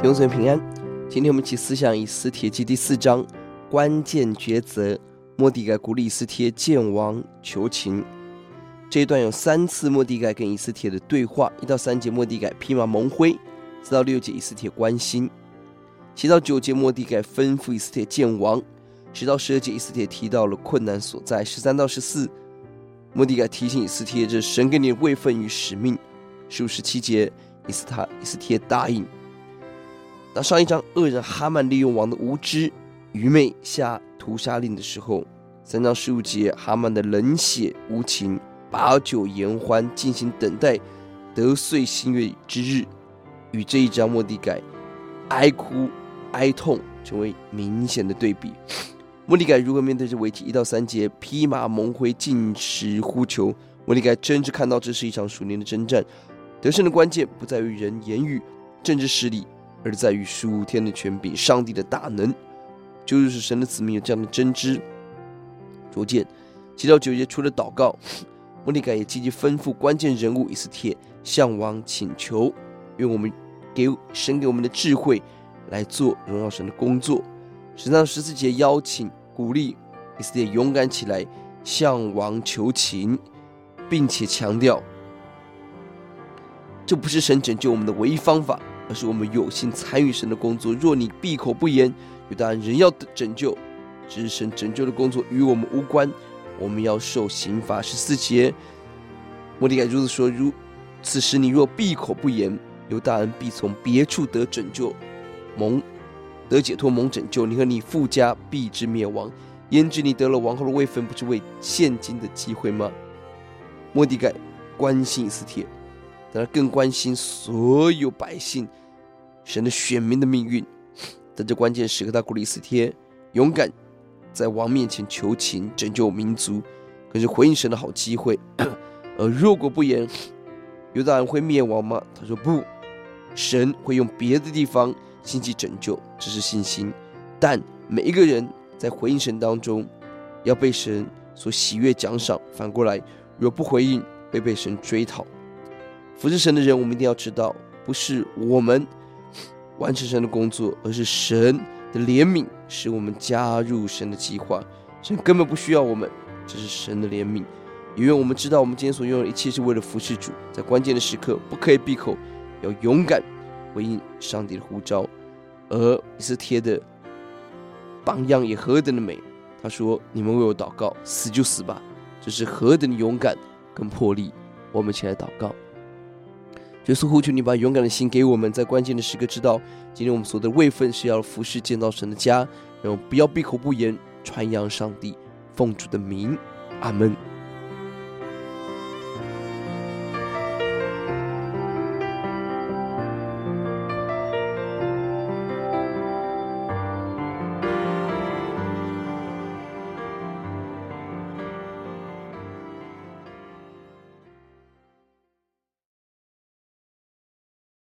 弟兄姊妹平安，今天我们一起思想以斯帖记第四章关键抉择。末底改鼓励以斯帖见王求情。这一段有三次末底改跟以斯帖的对话：一到三节末底改披麻蒙灰；四到六节以斯帖关心；七到九节末底改吩咐以斯帖见王；十到十二节以斯帖提到了困难所在；十三到十四末底改提醒以斯帖这神给你的位分与使命；十五十七节以斯他以斯帖答应。当上一章恶人哈曼利用王的无知、愚昧下屠杀令的时候，三章十五节哈曼的冷血无情，把酒言欢，进行等待得遂心愿之日，与这一章莫迪改哀哭哀痛成为明显的对比。莫迪改如何面对这危机？一到三节披麻蒙灰禁食呼求，莫迪改真正看到这是一场属灵的征战，得胜的关键不在于人言语、政治势力。而在于属天的权柄，上帝的大能，就是神的子民有这样的真知。逐渐，七到九节除了祷告，末底改也积极吩咐关键人物以斯帖向王请求，愿我们给神给我们的智慧来做荣耀神的工作。十三到十四节邀请鼓励以斯帖勇敢起来向王求情，并且强调，这不是神拯救我们的唯一方法。而是我们有幸参与神的工作。若你闭口不言，有大人要拯救，只是神拯救的工作与我们无关，我们要受刑罚。十四节，莫迪改如此说：如此时你若闭口不言，有大人必从别处得拯救，蒙得解脱，蒙拯救。你和你父家必至灭亡。焉知你得了王后的位分，不是为现今的机会吗？莫迪改关心斯帖，但他更关心所有百姓。神的选民的命运，在这关键时刻，他鼓励斯帖勇敢在王面前求情，拯救民族，可是回应神的好机会。而如果不言，犹大人会灭亡吗？他说不，神会用别的地方兴起拯救，这是信心。但每一个人在回应神当中，要被神所喜悦奖赏。反过来，若不回应，会被神追讨。服侍神的人，我们一定要知道，不是我们。完成神的工作，而是神的怜悯使我们加入神的计划。神根本不需要我们，这是神的怜悯。因为我们知道，我们今天所拥有的一切是为了服侍主，在关键的时刻不可以闭口，要勇敢回应上帝的呼召。而以色列的榜样也何等的美！他说：“你们为我祷告，死就死吧。”这是何等的勇敢跟魄力！我们一起来祷告。耶稣呼求你，把勇敢的心给我们，在关键的时刻知道，今天我们所得位分是要服侍建造神的家，然后不要闭口不言，传扬上帝奉主的名，阿门。